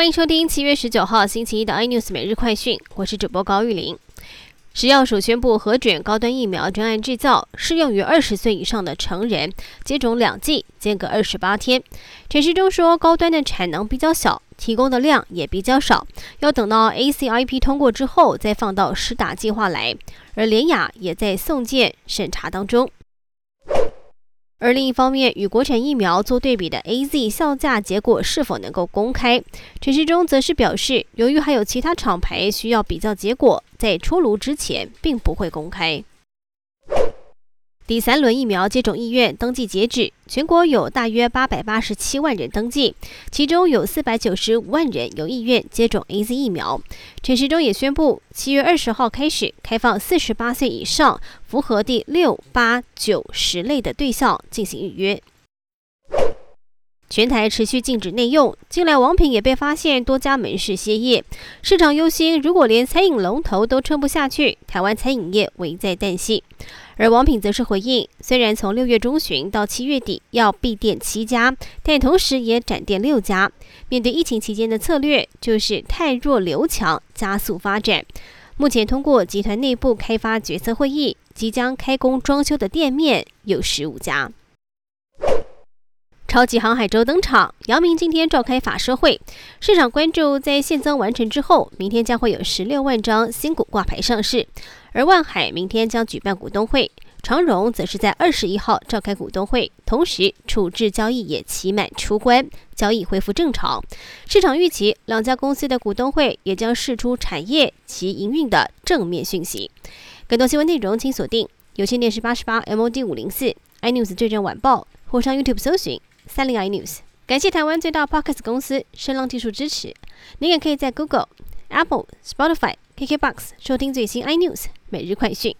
欢迎收听七月十九号星期一的 iNews 每日快讯，我是主播高玉玲。食药署宣布核准高端疫苗专案制造，适用于二十岁以上的成人，接种两剂，间隔二十八天。陈时中说，高端的产能比较小，提供的量也比较少，要等到 ACIP 通过之后再放到施打计划来。而联雅也在送件审查当中。而另一方面，与国产疫苗做对比的 A Z 效价结果是否能够公开？陈时中则是表示，由于还有其他厂牌需要比较结果，在出炉之前并不会公开。第三轮疫苗接种意愿登记截止，全国有大约八百八十七万人登记，其中有四百九十五万人有意愿接种 A Z 疫苗。陈时中也宣布，七月二十号开始开放四十八岁以上符合第六、八、九、十类的对象进行预约。全台持续禁止内用，近来王品也被发现多家门市歇业，市场忧心，如果连餐饮龙头都撑不下去，台湾餐饮业危在旦夕。而王品则是回应，虽然从六月中旬到七月底要闭店七家，但同时也展店六家。面对疫情期间的策略，就是太弱留强，加速发展。目前通过集团内部开发决策会议，即将开工装修的店面有十五家。超级航海周登场，姚明今天召开法社会，市场关注在现增完成之后，明天将会有十六万张新股挂牌上市。而万海明天将举办股东会，长荣则是在二十一号召开股东会，同时处置交易也期满出关，交易恢复正常。市场预期两家公司的股东会也将释出产业及营运的正面讯息。更多新闻内容请锁定有线电视八十八 MOD 五零四 iNews 最正晚报，或上 YouTube 搜寻。三零 i news，感谢台湾最大 podcast 公司声浪技术支持。您也可以在 Google、Apple、Spotify、KKbox 收听最新 i news 每日快讯。